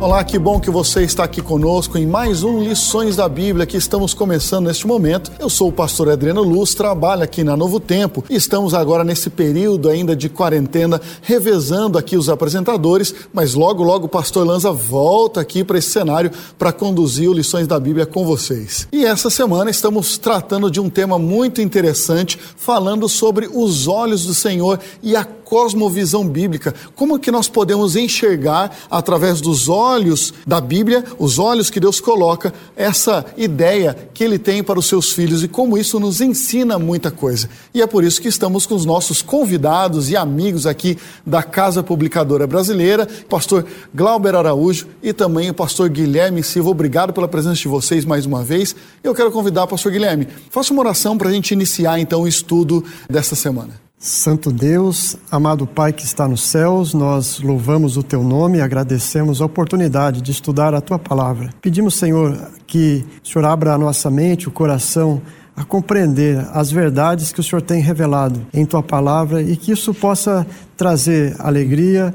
Olá, que bom que você está aqui conosco em mais um Lições da Bíblia que estamos começando neste momento. Eu sou o pastor Adriano Luz, trabalho aqui na Novo Tempo e estamos agora nesse período ainda de quarentena, revezando aqui os apresentadores, mas logo, logo o pastor Lanza volta aqui para esse cenário para conduzir o Lições da Bíblia com vocês. E essa semana estamos tratando de um tema muito interessante, falando sobre os olhos do Senhor e a cosmovisão bíblica. Como que nós podemos enxergar através dos olhos da Bíblia, os olhos que Deus coloca, essa ideia que ele tem para os seus filhos e como isso nos ensina muita coisa. E é por isso que estamos com os nossos convidados e amigos aqui da Casa Publicadora Brasileira, pastor Glauber Araújo e também o pastor Guilherme Silva. Obrigado pela presença de vocês mais uma vez. Eu quero convidar o pastor Guilherme. Faça uma oração para a gente iniciar então o estudo desta semana. Santo Deus, amado Pai que está nos céus, nós louvamos o teu nome e agradecemos a oportunidade de estudar a tua palavra. Pedimos, Senhor, que o Senhor abra a nossa mente, o coração, a compreender as verdades que o Senhor tem revelado em tua palavra e que isso possa trazer alegria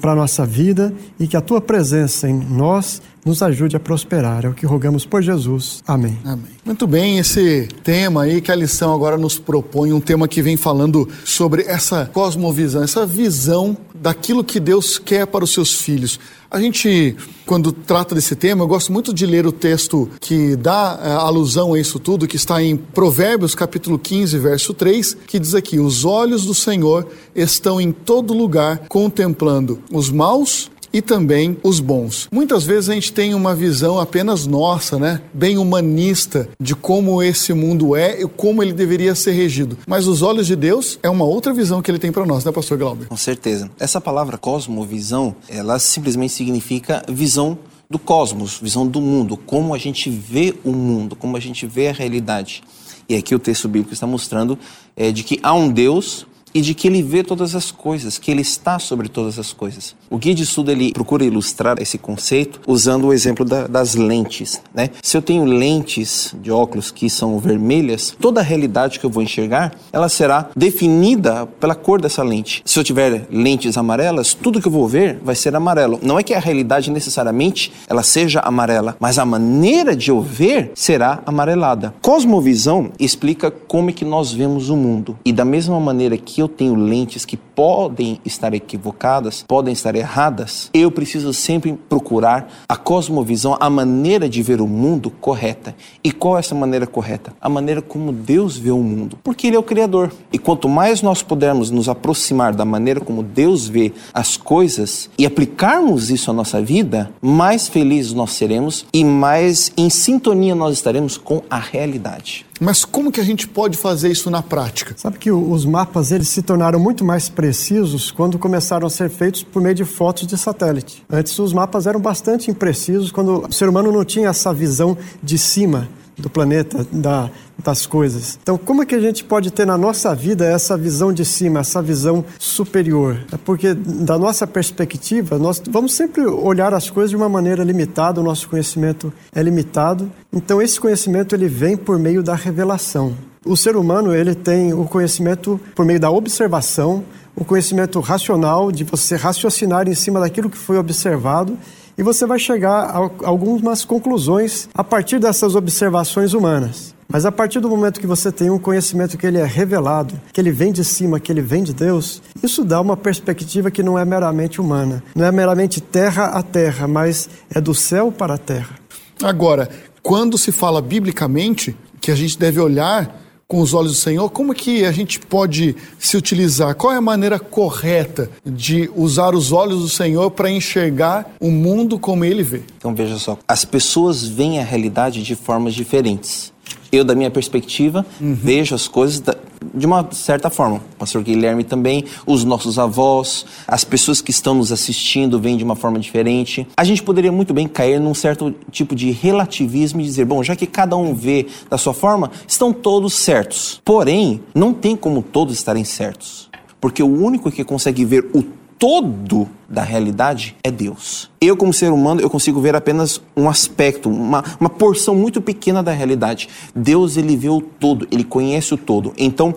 para a nossa vida e que a tua presença em nós nos ajude a prosperar. É o que rogamos por Jesus. Amém. Amém. Muito bem, esse tema aí que a lição agora nos propõe, um tema que vem falando sobre essa cosmovisão, essa visão daquilo que Deus quer para os seus filhos. A gente, quando trata desse tema, eu gosto muito de ler o texto que dá é, alusão a isso tudo, que está em Provérbios, capítulo 15, verso 3, que diz aqui: Os olhos do Senhor estão em todo lugar, contemplando os maus e também os bons. Muitas vezes a gente tem uma visão apenas nossa, né, bem humanista de como esse mundo é e como ele deveria ser regido. Mas os olhos de Deus é uma outra visão que ele tem para nós, né, pastor Glauber? Com certeza. Essa palavra cosmovisão, ela simplesmente significa visão do cosmos, visão do mundo, como a gente vê o mundo, como a gente vê a realidade. E aqui o texto bíblico está mostrando é, de que há um Deus e de que ele vê todas as coisas, que ele está sobre todas as coisas. O guia de estudo ele procura ilustrar esse conceito usando o exemplo da, das lentes. Né? Se eu tenho lentes de óculos que são vermelhas, toda a realidade que eu vou enxergar ela será definida pela cor dessa lente. Se eu tiver lentes amarelas, tudo que eu vou ver vai ser amarelo. Não é que a realidade necessariamente ela seja amarela, mas a maneira de eu ver será amarelada. Cosmovisão explica como é que nós vemos o mundo e da mesma maneira que eu tenho lentes que podem estar equivocadas, podem estar erradas, eu preciso sempre procurar a cosmovisão, a maneira de ver o mundo correta. E qual é essa maneira correta? A maneira como Deus vê o mundo, porque Ele é o Criador. E quanto mais nós pudermos nos aproximar da maneira como Deus vê as coisas e aplicarmos isso à nossa vida, mais felizes nós seremos e mais em sintonia nós estaremos com a realidade. Mas como que a gente pode fazer isso na prática? Sabe que os mapas eles se tornaram muito mais precisos quando começaram a ser feitos por meio de fotos de satélite. Antes os mapas eram bastante imprecisos quando o ser humano não tinha essa visão de cima do planeta, da, das coisas. Então, como é que a gente pode ter na nossa vida essa visão de cima, essa visão superior? É porque, da nossa perspectiva, nós vamos sempre olhar as coisas de uma maneira limitada, o nosso conhecimento é limitado. Então, esse conhecimento ele vem por meio da revelação. O ser humano ele tem o conhecimento por meio da observação, o conhecimento racional de você raciocinar em cima daquilo que foi observado e você vai chegar a algumas conclusões a partir dessas observações humanas. Mas a partir do momento que você tem um conhecimento que ele é revelado, que ele vem de cima, que ele vem de Deus, isso dá uma perspectiva que não é meramente humana. Não é meramente terra a terra, mas é do céu para a terra. Agora, quando se fala biblicamente que a gente deve olhar com os olhos do Senhor, como que a gente pode se utilizar? Qual é a maneira correta de usar os olhos do Senhor para enxergar o mundo como ele vê? Então veja só, as pessoas veem a realidade de formas diferentes. Eu, da minha perspectiva, uhum. vejo as coisas da, de uma certa forma. O pastor Guilherme também, os nossos avós, as pessoas que estão nos assistindo veem de uma forma diferente. A gente poderia muito bem cair num certo tipo de relativismo e dizer, bom, já que cada um vê da sua forma, estão todos certos. Porém, não tem como todos estarem certos. Porque o único que consegue ver o todo da realidade é Deus. Eu, como ser humano, eu consigo ver apenas um aspecto, uma, uma porção muito pequena da realidade. Deus, ele vê o todo, ele conhece o todo. Então,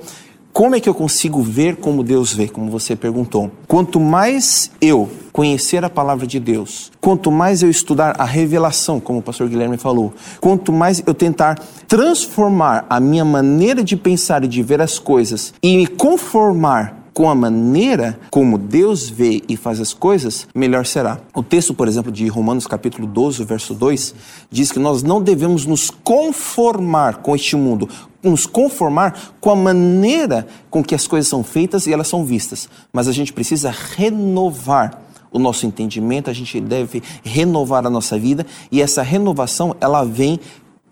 como é que eu consigo ver como Deus vê, como você perguntou? Quanto mais eu conhecer a palavra de Deus, quanto mais eu estudar a revelação, como o pastor Guilherme falou, quanto mais eu tentar transformar a minha maneira de pensar e de ver as coisas e me conformar com a maneira como Deus vê e faz as coisas, melhor será. O texto, por exemplo, de Romanos capítulo 12, verso 2, diz que nós não devemos nos conformar com este mundo, nos conformar com a maneira com que as coisas são feitas e elas são vistas, mas a gente precisa renovar o nosso entendimento, a gente deve renovar a nossa vida e essa renovação ela vem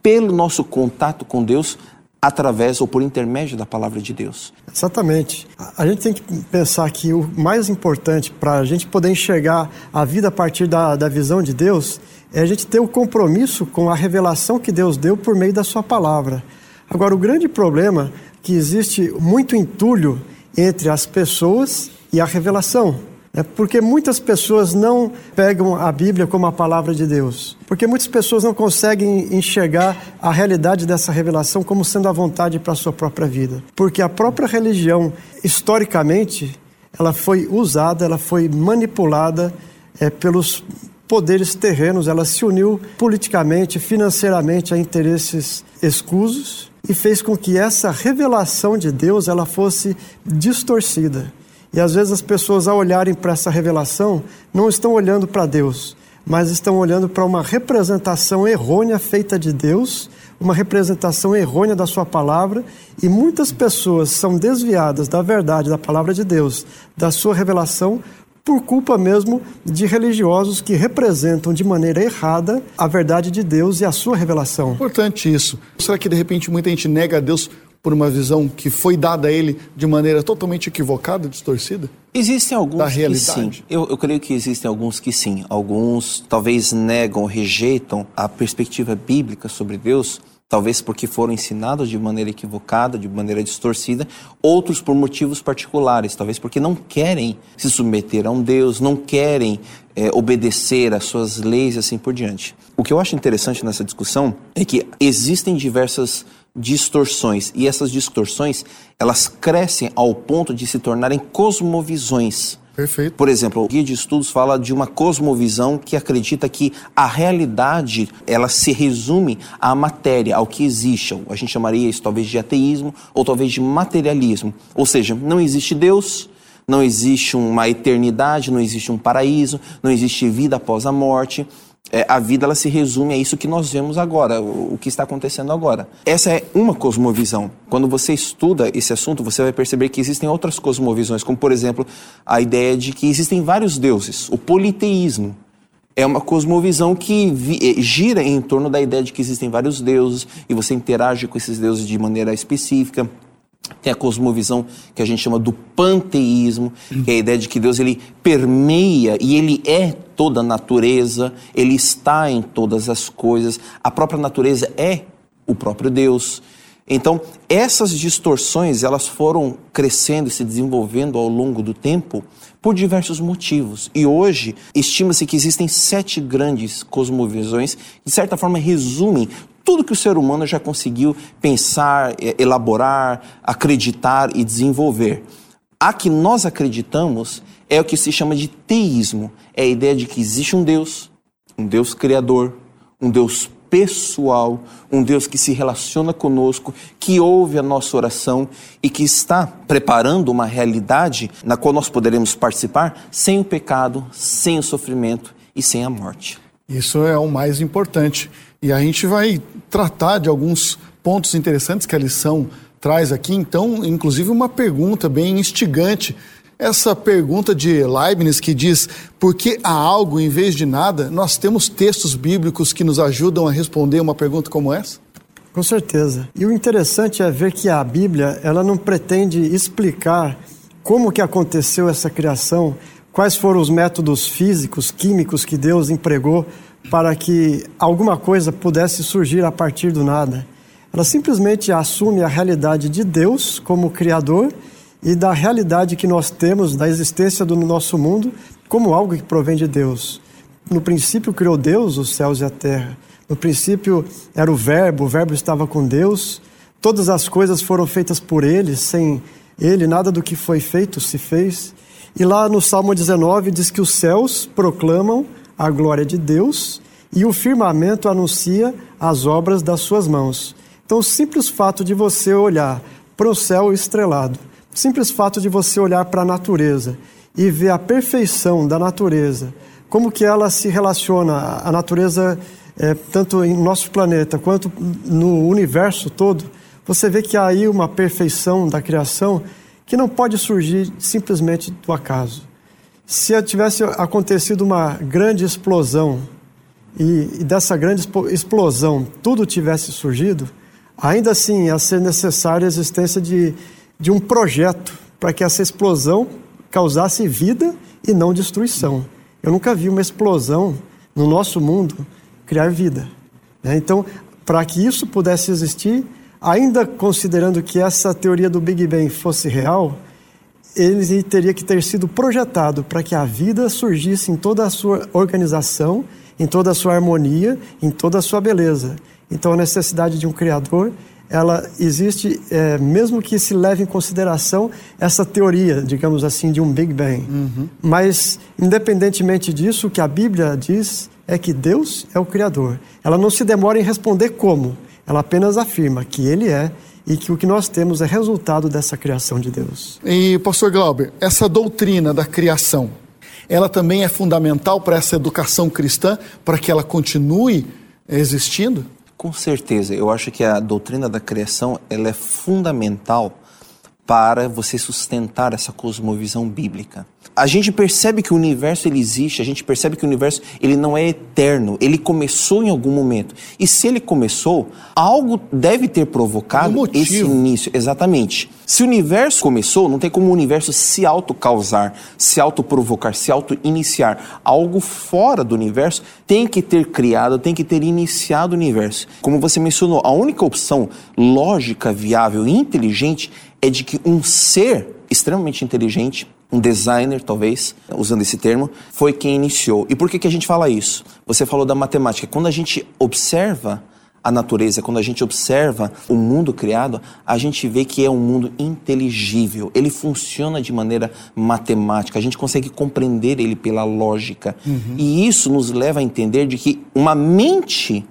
pelo nosso contato com Deus através ou por intermédio da palavra de Deus. Exatamente. A gente tem que pensar que o mais importante para a gente poder enxergar a vida a partir da, da visão de Deus é a gente ter o um compromisso com a revelação que Deus deu por meio da sua palavra. Agora, o grande problema é que existe muito entulho entre as pessoas e a revelação. É porque muitas pessoas não pegam a Bíblia como a palavra de Deus. Porque muitas pessoas não conseguem enxergar a realidade dessa revelação como sendo a vontade para a sua própria vida. Porque a própria religião, historicamente, ela foi usada, ela foi manipulada é, pelos poderes terrenos, ela se uniu politicamente, financeiramente a interesses escusos e fez com que essa revelação de Deus ela fosse distorcida. E às vezes as pessoas, ao olharem para essa revelação, não estão olhando para Deus, mas estão olhando para uma representação errônea feita de Deus, uma representação errônea da Sua palavra, e muitas pessoas são desviadas da verdade da palavra de Deus, da Sua revelação, por culpa mesmo de religiosos que representam de maneira errada a verdade de Deus e a sua revelação. Importante isso. Será que de repente muita gente nega a Deus por uma visão que foi dada a ele de maneira totalmente equivocada, distorcida? Existem alguns da realidade. que sim. Eu, eu creio que existem alguns que sim. Alguns talvez negam, rejeitam a perspectiva bíblica sobre Deus, talvez porque foram ensinados de maneira equivocada, de maneira distorcida, outros por motivos particulares, talvez porque não querem se submeter a um Deus, não querem é, obedecer às suas leis e assim por diante. O que eu acho interessante nessa discussão é que existem diversas distorções. E essas distorções, elas crescem ao ponto de se tornarem cosmovisões. Perfeito. Por exemplo, o guia de estudos fala de uma cosmovisão que acredita que a realidade ela se resume à matéria, ao que existe. A gente chamaria isso talvez de ateísmo ou talvez de materialismo. Ou seja, não existe Deus, não existe uma eternidade, não existe um paraíso, não existe vida após a morte é, a vida ela se resume a isso que nós vemos agora, o, o, que está acontecendo agora. Essa é uma cosmovisão. Quando você estuda esse assunto, você vai perceber que existem outras cosmovisões, como por exemplo a ideia de que existem vários deuses, o politeísmo. É uma cosmovisão que eh, gira em torno da ideia de que existem vários deuses e você interage com esses deuses de maneira específica. Tem a cosmovisão que a gente chama do panteísmo, que é a ideia de que Deus ele permeia e ele é toda a natureza, ele está em todas as coisas. A própria natureza é o próprio Deus. Então, essas distorções, elas foram crescendo e se desenvolvendo ao longo do tempo por diversos motivos. E hoje, estima-se que existem sete grandes cosmovisões que, de certa forma, resumem tudo que o ser humano já conseguiu pensar, elaborar, acreditar e desenvolver. A que nós acreditamos é o que se chama de teísmo. É a ideia de que existe um Deus, um Deus criador, um Deus pessoal, um Deus que se relaciona conosco, que ouve a nossa oração e que está preparando uma realidade na qual nós poderemos participar sem o pecado, sem o sofrimento e sem a morte. Isso é o mais importante. E a gente vai tratar de alguns pontos interessantes que a lição traz aqui. Então, inclusive, uma pergunta bem instigante. Essa pergunta de Leibniz que diz por que há algo em vez de nada, nós temos textos bíblicos que nos ajudam a responder uma pergunta como essa? Com certeza. E o interessante é ver que a Bíblia, ela não pretende explicar como que aconteceu essa criação, quais foram os métodos físicos, químicos que Deus empregou para que alguma coisa pudesse surgir a partir do nada. Ela simplesmente assume a realidade de Deus como Criador e da realidade que nós temos da existência do nosso mundo como algo que provém de Deus. No princípio criou Deus os céus e a terra. No princípio era o Verbo, o Verbo estava com Deus. Todas as coisas foram feitas por Ele, sem Ele nada do que foi feito se fez. E lá no Salmo 19 diz que os céus proclamam a glória de Deus e o firmamento anuncia as obras das suas mãos. Então, o simples fato de você olhar para o céu estrelado, simples fato de você olhar para a natureza e ver a perfeição da natureza, como que ela se relaciona, a natureza é, tanto em nosso planeta quanto no universo todo, você vê que há aí uma perfeição da criação que não pode surgir simplesmente do acaso. Se tivesse acontecido uma grande explosão e, e dessa grande explosão tudo tivesse surgido, ainda assim ia ser necessária a existência de, de um projeto para que essa explosão causasse vida e não destruição. Eu nunca vi uma explosão no nosso mundo criar vida. Né? Então, para que isso pudesse existir, ainda considerando que essa teoria do Big Bang fosse real, ele teria que ter sido projetado para que a vida surgisse em toda a sua organização, em toda a sua harmonia, em toda a sua beleza. Então, a necessidade de um Criador, ela existe, é, mesmo que se leve em consideração essa teoria, digamos assim, de um Big Bang. Uhum. Mas, independentemente disso, o que a Bíblia diz é que Deus é o Criador. Ela não se demora em responder como, ela apenas afirma que Ele é e que o que nós temos é resultado dessa criação de Deus. E, pastor Glauber, essa doutrina da criação, ela também é fundamental para essa educação cristã, para que ela continue existindo? Com certeza, eu acho que a doutrina da criação ela é fundamental para você sustentar essa cosmovisão bíblica. A gente percebe que o universo ele existe, a gente percebe que o universo ele não é eterno, ele começou em algum momento. E se ele começou, algo deve ter provocado um esse início. Exatamente. Se o universo começou, não tem como o universo se autocausar, se autoprovocar, se auto-iniciar. Algo fora do universo tem que ter criado, tem que ter iniciado o universo. Como você mencionou, a única opção lógica, viável e inteligente é de que um ser extremamente inteligente, um designer talvez, usando esse termo, foi quem iniciou. E por que, que a gente fala isso? Você falou da matemática. Quando a gente observa a natureza, quando a gente observa o mundo criado, a gente vê que é um mundo inteligível. Ele funciona de maneira matemática. A gente consegue compreender ele pela lógica. Uhum. E isso nos leva a entender de que uma mente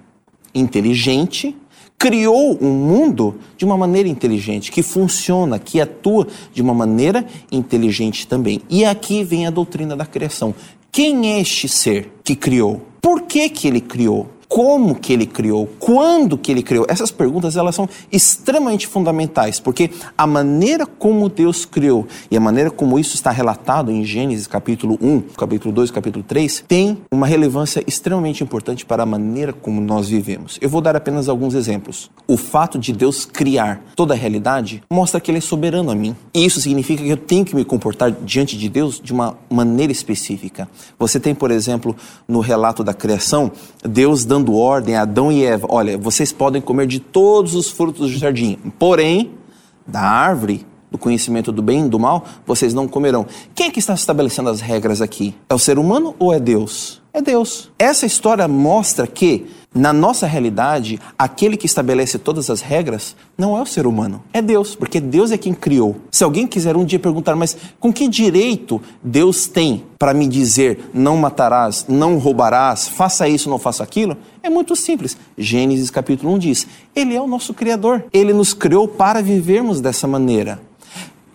inteligente criou um mundo de uma maneira inteligente, que funciona, que atua de uma maneira inteligente também. E aqui vem a doutrina da criação. Quem é este ser que criou? Por que, que ele criou? Como que ele criou, quando que ele criou. Essas perguntas elas são extremamente fundamentais, porque a maneira como Deus criou e a maneira como isso está relatado em Gênesis capítulo 1, capítulo 2, capítulo 3, tem uma relevância extremamente importante para a maneira como nós vivemos. Eu vou dar apenas alguns exemplos. O fato de Deus criar toda a realidade mostra que ele é soberano a mim. E isso significa que eu tenho que me comportar diante de Deus de uma maneira específica. Você tem, por exemplo, no relato da criação, Deus dando dando ordem a Adão e Eva: olha, vocês podem comer de todos os frutos do jardim, porém, da árvore do conhecimento do bem e do mal, vocês não comerão. Quem é que está estabelecendo as regras aqui? É o ser humano ou é Deus? É Deus. Essa história mostra que na nossa realidade, aquele que estabelece todas as regras não é o ser humano, é Deus, porque Deus é quem criou. Se alguém quiser um dia perguntar, mas com que direito Deus tem para me dizer não matarás, não roubarás, faça isso, não faça aquilo? É muito simples. Gênesis capítulo 1 diz: Ele é o nosso Criador. Ele nos criou para vivermos dessa maneira.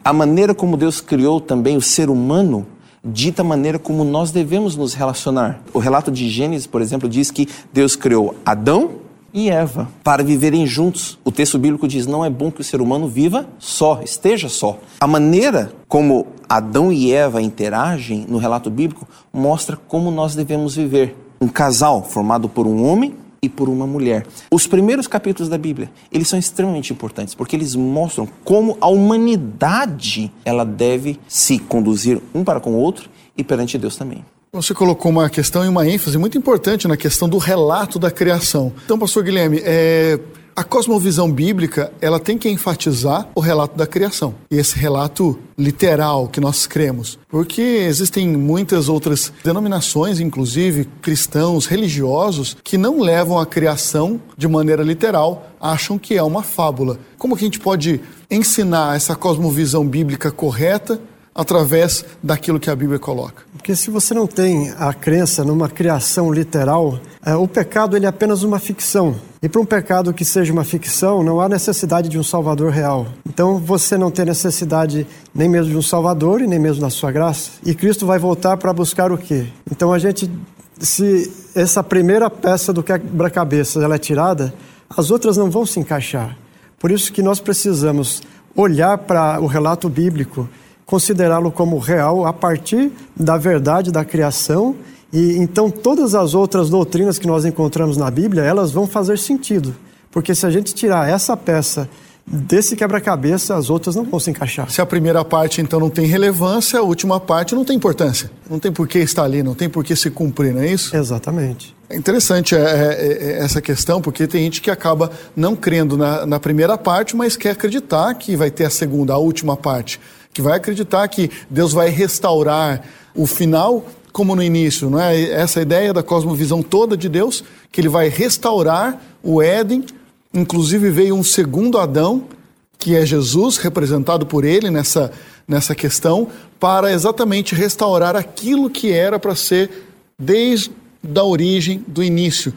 A maneira como Deus criou também o ser humano dita a maneira como nós devemos nos relacionar. O relato de Gênesis, por exemplo, diz que Deus criou Adão e Eva para viverem juntos. O texto bíblico diz: não é bom que o ser humano viva só, esteja só. A maneira como Adão e Eva interagem no relato bíblico mostra como nós devemos viver. Um casal formado por um homem e por uma mulher. Os primeiros capítulos da Bíblia, eles são extremamente importantes porque eles mostram como a humanidade ela deve se conduzir um para com o outro e perante Deus também. Você colocou uma questão e uma ênfase muito importante na questão do relato da criação. Então, pastor Guilherme, é, a cosmovisão bíblica, ela tem que enfatizar o relato da criação. E esse relato literal que nós cremos. Porque existem muitas outras denominações, inclusive cristãos, religiosos, que não levam a criação de maneira literal, acham que é uma fábula. Como que a gente pode ensinar essa cosmovisão bíblica correta através daquilo que a Bíblia coloca. Porque se você não tem a crença numa criação literal, é, o pecado ele é apenas uma ficção. E para um pecado que seja uma ficção, não há necessidade de um Salvador real. Então você não tem necessidade nem mesmo de um Salvador e nem mesmo da sua graça. E Cristo vai voltar para buscar o quê? Então a gente, se essa primeira peça do quebra-cabeça ela é tirada, as outras não vão se encaixar. Por isso que nós precisamos olhar para o relato bíblico considerá-lo como real a partir da verdade da criação e então todas as outras doutrinas que nós encontramos na Bíblia, elas vão fazer sentido. Porque se a gente tirar essa peça desse quebra-cabeça, as outras não vão se encaixar. Se a primeira parte então não tem relevância, a última parte não tem importância. Não tem por que estar ali, não tem por que se cumprir, não é isso? Exatamente. É interessante é, é, é, essa questão, porque tem gente que acaba não crendo na, na primeira parte, mas quer acreditar que vai ter a segunda, a última parte que vai acreditar que Deus vai restaurar o final como no início, não é? Essa ideia da cosmovisão toda de Deus, que ele vai restaurar o Éden, inclusive veio um segundo Adão, que é Jesus, representado por ele nessa, nessa questão, para exatamente restaurar aquilo que era para ser desde a origem do início.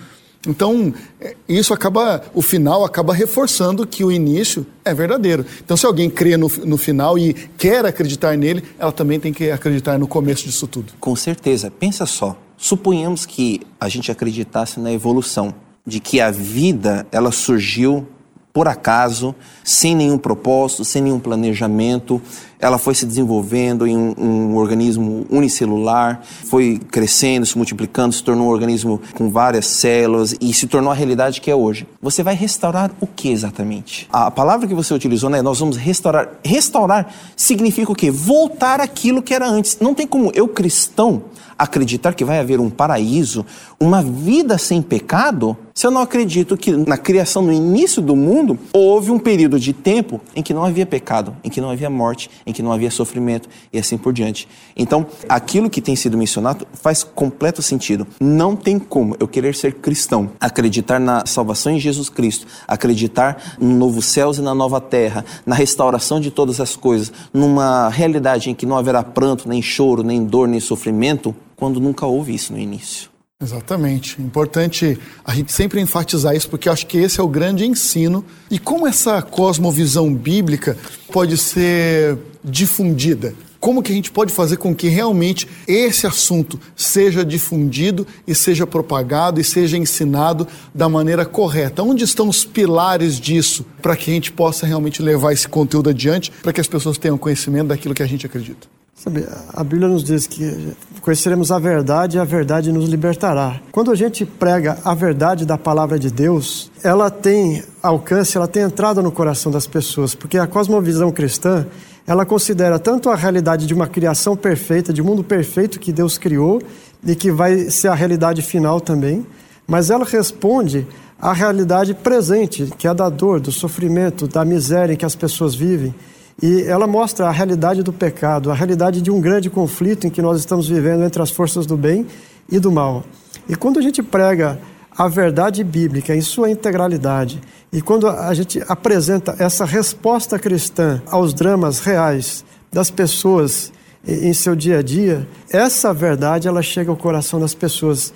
Então, é, isso acaba, o final acaba reforçando que o início é verdadeiro. Então, se alguém crê no, no final e quer acreditar nele, ela também tem que acreditar no começo disso tudo. Com certeza. Pensa só. Suponhamos que a gente acreditasse na evolução, de que a vida ela surgiu por acaso, sem nenhum propósito, sem nenhum planejamento. Ela foi se desenvolvendo em um, um, organismo unicelular, foi crescendo, se multiplicando, se tornou um organismo com várias células e se tornou a realidade que é hoje. Você vai restaurar o que exatamente? A palavra que você utilizou, né? Nós vamos restaurar. Restaurar significa o quê? Voltar aquilo que era antes. Não tem como eu, cristão, acreditar que vai haver um paraíso, uma vida sem pecado, se eu não acredito que na criação, no início do mundo, houve um período de tempo em que não havia pecado, em que não havia morte, em que não havia sofrimento e assim por diante. Então, aquilo que tem sido mencionado faz completo sentido. Não tem como eu querer ser cristão, acreditar na salvação em Jesus Cristo, acreditar no novo céus e na nova terra, na restauração de todas as coisas, numa realidade em que não haverá pranto, nem choro, nem dor, nem sofrimento, quando nunca houve isso no início. Exatamente. Importante a gente sempre enfatizar isso, porque acho que esse é o grande ensino. E como essa cosmovisão bíblica pode ser difundida? Como que a gente pode fazer com que realmente esse assunto seja difundido e seja propagado e seja ensinado da maneira correta? Onde estão os pilares disso para que a gente possa realmente levar esse conteúdo adiante, para que as pessoas tenham conhecimento daquilo que a gente acredita? Sabe, a Bíblia nos diz que conheceremos a verdade e a verdade nos libertará. Quando a gente prega a verdade da palavra de Deus, ela tem alcance, ela tem entrada no coração das pessoas, porque a cosmovisão cristã, ela considera tanto a realidade de uma criação perfeita, de um mundo perfeito que Deus criou e que vai ser a realidade final também, mas ela responde à realidade presente, que é a da dor, do sofrimento, da miséria em que as pessoas vivem. E ela mostra a realidade do pecado, a realidade de um grande conflito em que nós estamos vivendo entre as forças do bem e do mal. E quando a gente prega a verdade bíblica em sua integralidade, e quando a gente apresenta essa resposta cristã aos dramas reais das pessoas em seu dia a dia, essa verdade ela chega ao coração das pessoas.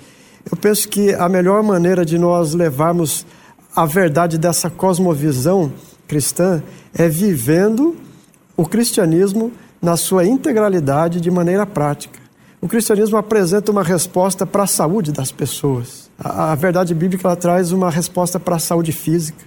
Eu penso que a melhor maneira de nós levarmos a verdade dessa cosmovisão cristã é vivendo o cristianismo na sua integralidade de maneira prática. O cristianismo apresenta uma resposta para a saúde das pessoas. A, a verdade bíblica ela traz uma resposta para a saúde física,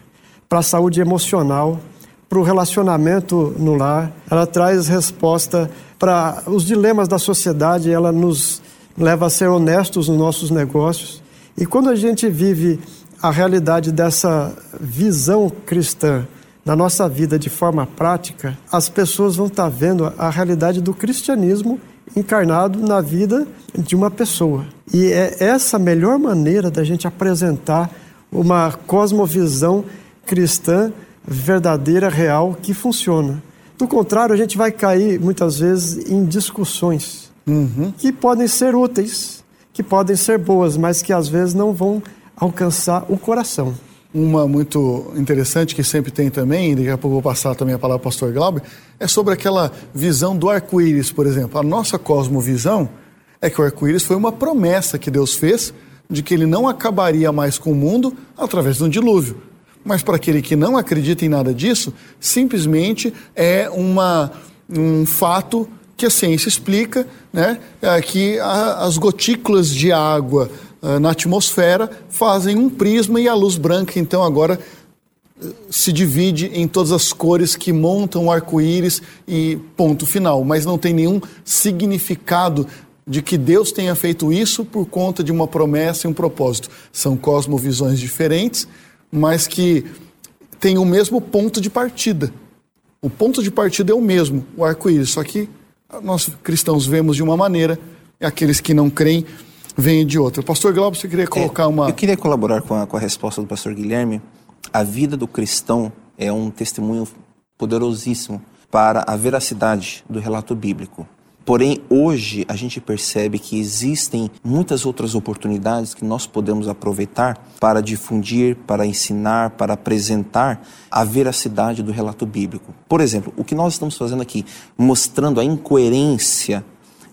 para a saúde emocional, para o relacionamento no lar. Ela traz resposta para os dilemas da sociedade, ela nos leva a ser honestos nos nossos negócios. E quando a gente vive a realidade dessa visão cristã na nossa vida de forma prática, as pessoas vão estar vendo a realidade do cristianismo encarnado na vida de uma pessoa. E é essa a melhor maneira da gente apresentar uma cosmovisão cristã verdadeira, real, que funciona. Do contrário, a gente vai cair muitas vezes em discussões uhum. que podem ser úteis, que podem ser boas, mas que às vezes não vão alcançar o coração. Uma muito interessante que sempre tem também, daqui a pouco vou passar também a palavra ao pastor Glauber, é sobre aquela visão do arco-íris, por exemplo. A nossa cosmovisão é que o arco-íris foi uma promessa que Deus fez de que ele não acabaria mais com o mundo através de um dilúvio. Mas para aquele que não acredita em nada disso, simplesmente é uma, um fato que a ciência explica, né, é que a, as gotículas de água na atmosfera fazem um prisma e a luz branca, então, agora uh, se divide em todas as cores que montam o arco-íris e ponto final, mas não tem nenhum significado de que Deus tenha feito isso por conta de uma promessa e um propósito. São cosmovisões diferentes, mas que têm o mesmo ponto de partida. O ponto de partida é o mesmo, o arco-íris, só que nós cristãos vemos de uma maneira, aqueles que não creem veem de outra. Pastor Glauber, você queria colocar é, uma. Eu queria colaborar com a, com a resposta do pastor Guilherme. A vida do cristão é um testemunho poderosíssimo para a veracidade do relato bíblico. Porém, hoje a gente percebe que existem muitas outras oportunidades que nós podemos aproveitar para difundir, para ensinar, para apresentar a veracidade do relato bíblico. Por exemplo, o que nós estamos fazendo aqui, mostrando a incoerência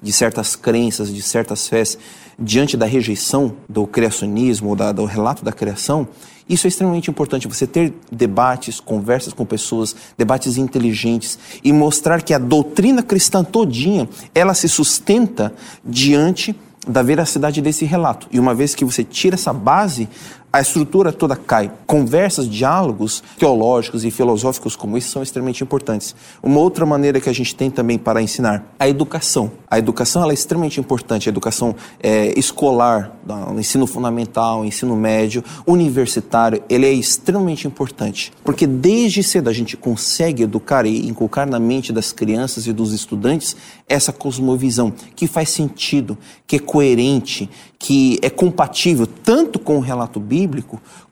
de certas crenças, de certas fés, diante da rejeição do criacionismo, da, do relato da criação, isso é extremamente importante, você ter debates, conversas com pessoas, debates inteligentes e mostrar que a doutrina cristã todinha, ela se sustenta diante da veracidade desse relato. E uma vez que você tira essa base, a estrutura toda cai. Conversas, diálogos teológicos e filosóficos como esse são extremamente importantes. Uma outra maneira que a gente tem também para ensinar, a educação. A educação ela é extremamente importante, a educação é, escolar, ensino fundamental, ensino médio, universitário, ele é extremamente importante. Porque desde cedo a gente consegue educar e inculcar na mente das crianças e dos estudantes essa cosmovisão que faz sentido, que é coerente, que é compatível tanto com o relato bíblico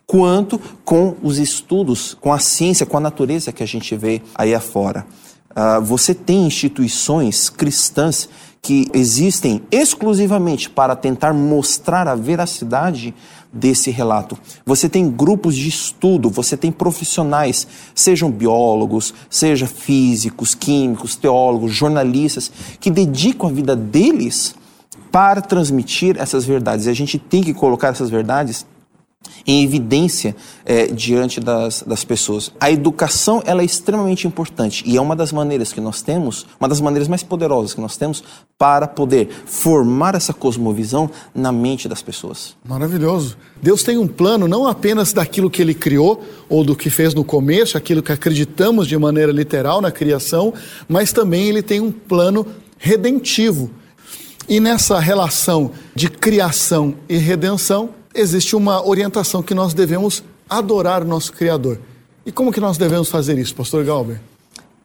quanto com os estudos, com a ciência, com a natureza que a gente vê aí afora. Uh, você tem instituições cristãs que existem exclusivamente para tentar mostrar a veracidade desse relato. Você tem grupos de estudo, você tem profissionais, sejam biólogos, sejam físicos, químicos, teólogos, jornalistas, que dedicam a vida deles para transmitir essas verdades. E a gente tem que colocar essas verdades em evidência é, diante das, das pessoas. A educação ela é extremamente importante e é uma das maneiras que nós temos, uma das maneiras mais poderosas que nós temos para poder formar essa cosmovisão na mente das pessoas. Maravilhoso. Deus tem um plano não apenas daquilo que ele criou ou do que fez no começo, aquilo que acreditamos de maneira literal na criação, mas também ele tem um plano redentivo e nessa relação de criação e redenção, existe uma orientação que nós devemos adorar o nosso Criador. E como que nós devemos fazer isso, pastor Galber?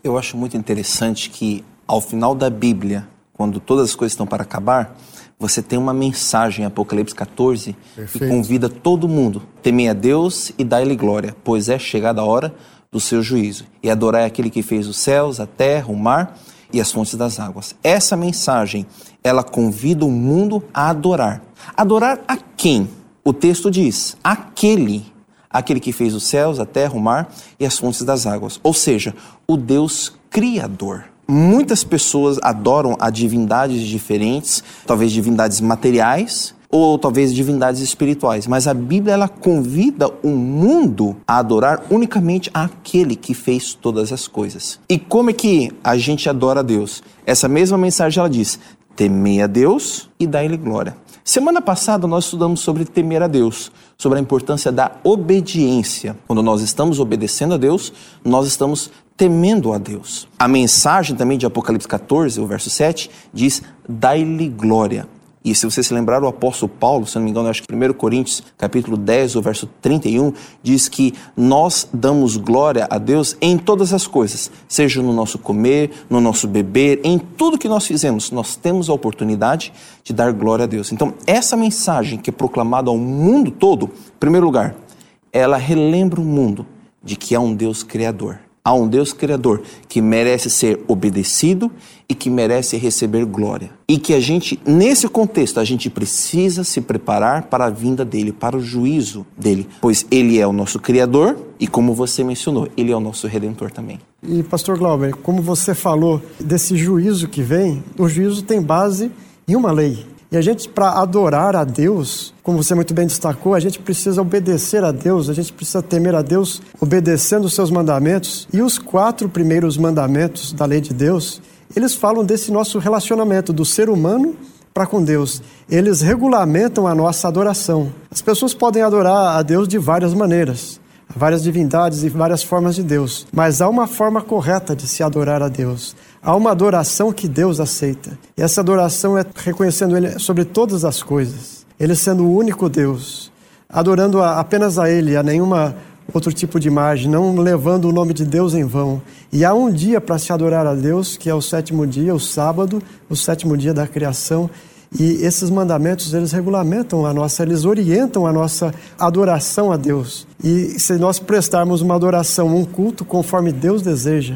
Eu acho muito interessante que ao final da Bíblia, quando todas as coisas estão para acabar, você tem uma mensagem em Apocalipse 14 Perfeito. que convida todo mundo: temei a Deus e dai-lhe glória, pois é chegada a hora do seu juízo. E adorai aquele que fez os céus, a terra, o mar e as fontes das águas. Essa mensagem, ela convida o mundo a adorar. Adorar a quem? O texto diz: aquele, aquele que fez os céus, a terra, o mar e as fontes das águas. Ou seja, o Deus criador. Muitas pessoas adoram a divindades diferentes, talvez divindades materiais, ou talvez divindades espirituais, mas a Bíblia ela convida o mundo a adorar unicamente aquele que fez todas as coisas. E como é que a gente adora a Deus? Essa mesma mensagem ela diz: temei a Deus e dai-lhe glória. Semana passada nós estudamos sobre temer a Deus, sobre a importância da obediência. Quando nós estamos obedecendo a Deus, nós estamos temendo a Deus. A mensagem também de Apocalipse 14, o verso 7, diz: dai-lhe glória. E se você se lembrar, o apóstolo Paulo, se não me engano, acho que 1 Coríntios, capítulo 10, o verso 31, diz que nós damos glória a Deus em todas as coisas, seja no nosso comer, no nosso beber, em tudo que nós fizemos, nós temos a oportunidade de dar glória a Deus. Então, essa mensagem que é proclamada ao mundo todo, em primeiro lugar, ela relembra o mundo de que há um Deus criador. Há um Deus criador que merece ser obedecido e que merece receber glória. E que a gente, nesse contexto, a gente precisa se preparar para a vinda dele, para o juízo dele, pois ele é o nosso criador e como você mencionou, ele é o nosso redentor também. E pastor Glauber, como você falou desse juízo que vem, o juízo tem base em uma lei. E a gente, para adorar a Deus, como você muito bem destacou, a gente precisa obedecer a Deus, a gente precisa temer a Deus obedecendo os seus mandamentos. E os quatro primeiros mandamentos da lei de Deus, eles falam desse nosso relacionamento do ser humano para com Deus. Eles regulamentam a nossa adoração. As pessoas podem adorar a Deus de várias maneiras várias divindades e várias formas de Deus, mas há uma forma correta de se adorar a Deus. Há uma adoração que Deus aceita. E essa adoração é reconhecendo Ele sobre todas as coisas, Ele sendo o único Deus, adorando apenas a Ele, a nenhuma outro tipo de imagem, não levando o nome de Deus em vão. E há um dia para se adorar a Deus, que é o sétimo dia, o sábado, o sétimo dia da criação. E esses mandamentos, eles regulamentam a nossa, eles orientam a nossa adoração a Deus. E se nós prestarmos uma adoração, um culto conforme Deus deseja,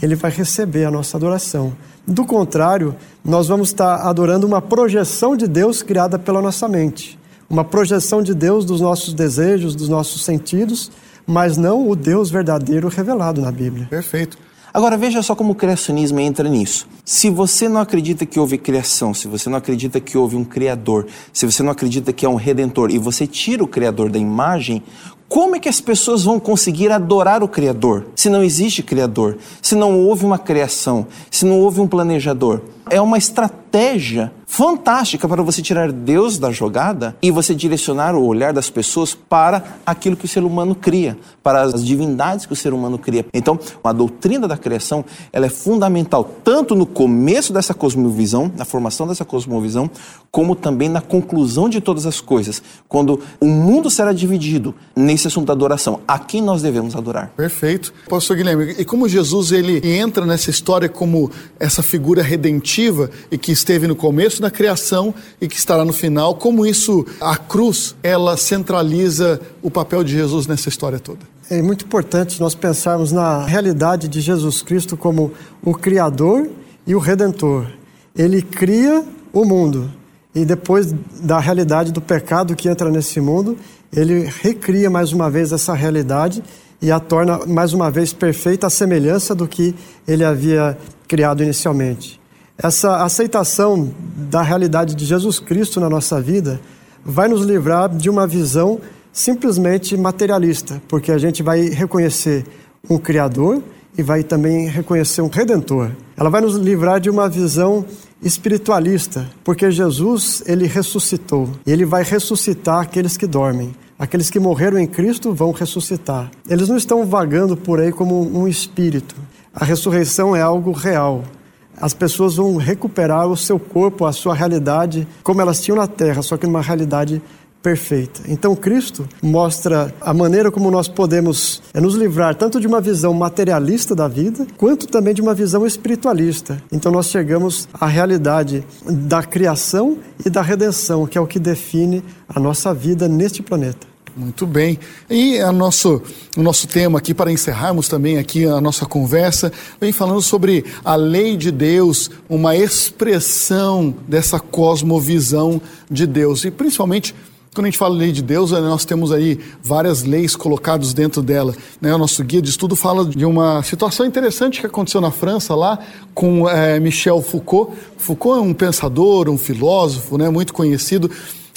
ele vai receber a nossa adoração. Do contrário, nós vamos estar adorando uma projeção de Deus criada pela nossa mente. Uma projeção de Deus dos nossos desejos, dos nossos sentidos, mas não o Deus verdadeiro revelado na Bíblia. Perfeito. Agora veja só como o criacionismo entra nisso. Se você não acredita que houve criação, se você não acredita que houve um criador, se você não acredita que é um redentor e você tira o criador da imagem, como é que as pessoas vão conseguir adorar o Criador se não existe Criador, se não houve uma criação, se não houve um planejador? É uma estratégia fantástica para você tirar Deus da jogada e você direcionar o olhar das pessoas para aquilo que o ser humano cria, para as divindades que o ser humano cria. Então, a doutrina da criação, ela é fundamental tanto no começo dessa cosmovisão, na formação dessa cosmovisão, como também na conclusão de todas as coisas, quando o mundo será dividido nesse assunto da adoração. A quem nós devemos adorar? Perfeito. Pastor Guilherme, e como Jesus ele entra nessa história como essa figura redentiva e que esteve no começo da criação e que estará no final, como isso, a cruz, ela centraliza o papel de Jesus nessa história toda? É muito importante nós pensarmos na realidade de Jesus Cristo como o Criador e o Redentor. Ele cria o mundo e depois da realidade do pecado que entra nesse mundo, ele recria mais uma vez essa realidade e a torna mais uma vez perfeita à semelhança do que ele havia criado inicialmente. Essa aceitação da realidade de Jesus Cristo na nossa vida vai nos livrar de uma visão simplesmente materialista, porque a gente vai reconhecer um Criador e vai também reconhecer um Redentor. Ela vai nos livrar de uma visão espiritualista, porque Jesus, ele ressuscitou, e ele vai ressuscitar aqueles que dormem. Aqueles que morreram em Cristo vão ressuscitar. Eles não estão vagando por aí como um espírito. A ressurreição é algo real. As pessoas vão recuperar o seu corpo, a sua realidade, como elas tinham na terra, só que numa realidade perfeita. Então, Cristo mostra a maneira como nós podemos é, nos livrar tanto de uma visão materialista da vida, quanto também de uma visão espiritualista. Então, nós chegamos à realidade da criação e da redenção, que é o que define a nossa vida neste planeta. Muito bem. E a nosso, o nosso tema aqui, para encerrarmos também aqui a nossa conversa, vem falando sobre a lei de Deus, uma expressão dessa cosmovisão de Deus. E principalmente quando a gente fala lei de Deus, né, nós temos aí várias leis colocadas dentro dela. Né? O nosso guia de estudo fala de uma situação interessante que aconteceu na França lá com é, Michel Foucault. Foucault é um pensador, um filósofo né, muito conhecido.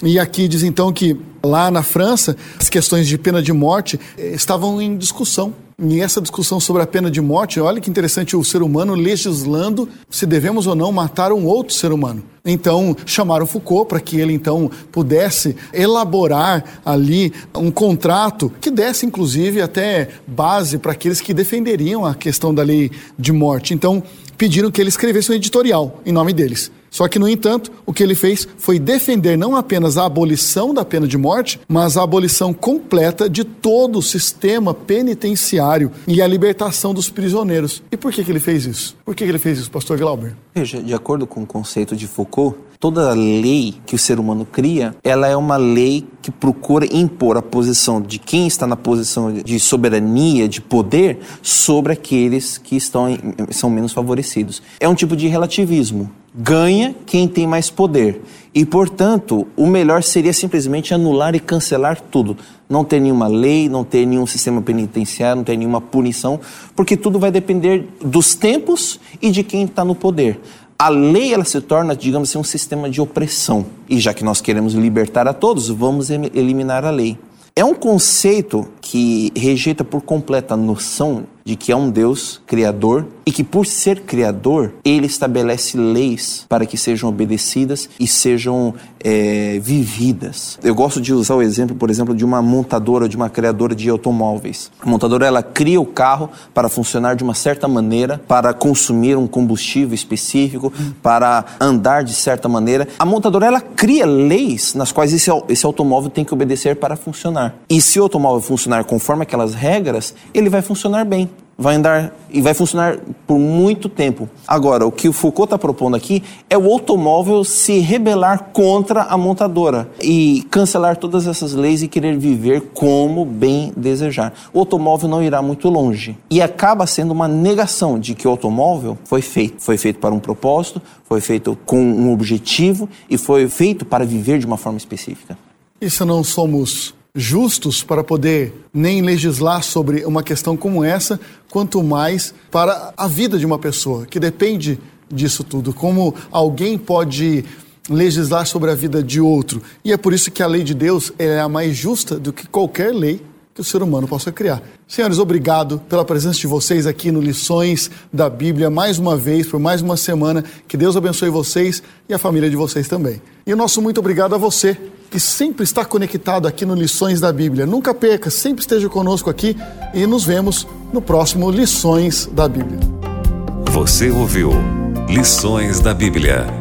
E aqui diz então que lá na França as questões de pena de morte eh, estavam em discussão. E essa discussão sobre a pena de morte, olha que interessante o ser humano legislando se devemos ou não matar um outro ser humano. Então chamaram Foucault para que ele então pudesse elaborar ali um contrato que desse inclusive até base para aqueles que defenderiam a questão da lei de morte. Então pediram que ele escrevesse um editorial em nome deles. Só que, no entanto, o que ele fez foi defender não apenas a abolição da pena de morte, mas a abolição completa de todo o sistema penitenciário e a libertação dos prisioneiros. E por que, que ele fez isso? Por que, que ele fez isso, pastor Glauber? Veja, de acordo com o conceito de Foucault, toda lei que o ser humano cria, ela é uma lei que procura impor a posição de quem está na posição de soberania, de poder, sobre aqueles que estão são menos favorecidos. É um tipo de relativismo ganha quem tem mais poder. E, portanto, o melhor seria simplesmente anular e cancelar tudo. Não ter nenhuma lei, não ter nenhum sistema penitenciário, não ter nenhuma punição, porque tudo vai depender dos tempos e de quem está no poder. A lei ela se torna, digamos assim, um sistema de opressão. E já que nós queremos libertar a todos, vamos eliminar a lei. É um conceito que rejeita por completo a noção de que é um Deus criador e que, por ser criador, ele estabelece leis para que sejam obedecidas e sejam é, vividas. Eu gosto de usar o exemplo, por exemplo, de uma montadora, de uma criadora de automóveis. A montadora ela cria o carro para funcionar de uma certa maneira, para consumir um combustível específico, para andar de certa maneira. A montadora ela cria leis nas quais esse, esse automóvel tem que obedecer para funcionar. E se o automóvel funcionar conforme aquelas regras, ele vai funcionar bem vai andar e vai funcionar por muito tempo. Agora, o que o Foucault está propondo aqui é o automóvel se rebelar contra a montadora e cancelar todas essas leis e querer viver como bem desejar. O automóvel não irá muito longe e acaba sendo uma negação de que o automóvel foi feito. Foi feito para um propósito, foi feito com um objetivo e foi feito para viver de uma forma específica. E se não somos justos para poder nem legislar sobre uma questão como essa, quanto mais para a vida de uma pessoa, que depende disso tudo. Como alguém pode legislar sobre a vida de outro. E é por isso que a lei de Deus é a mais justa do que qualquer lei que o ser humano possa criar. Senhores, obrigado pela presença de vocês aqui no Lições da Bíblia, mais uma vez, por mais uma semana. Que Deus abençoe vocês e a família de vocês também. E o nosso muito obrigado a você que sempre está conectado aqui no Lições da Bíblia. Nunca perca, sempre esteja conosco aqui e nos vemos no próximo Lições da Bíblia. Você ouviu Lições da Bíblia.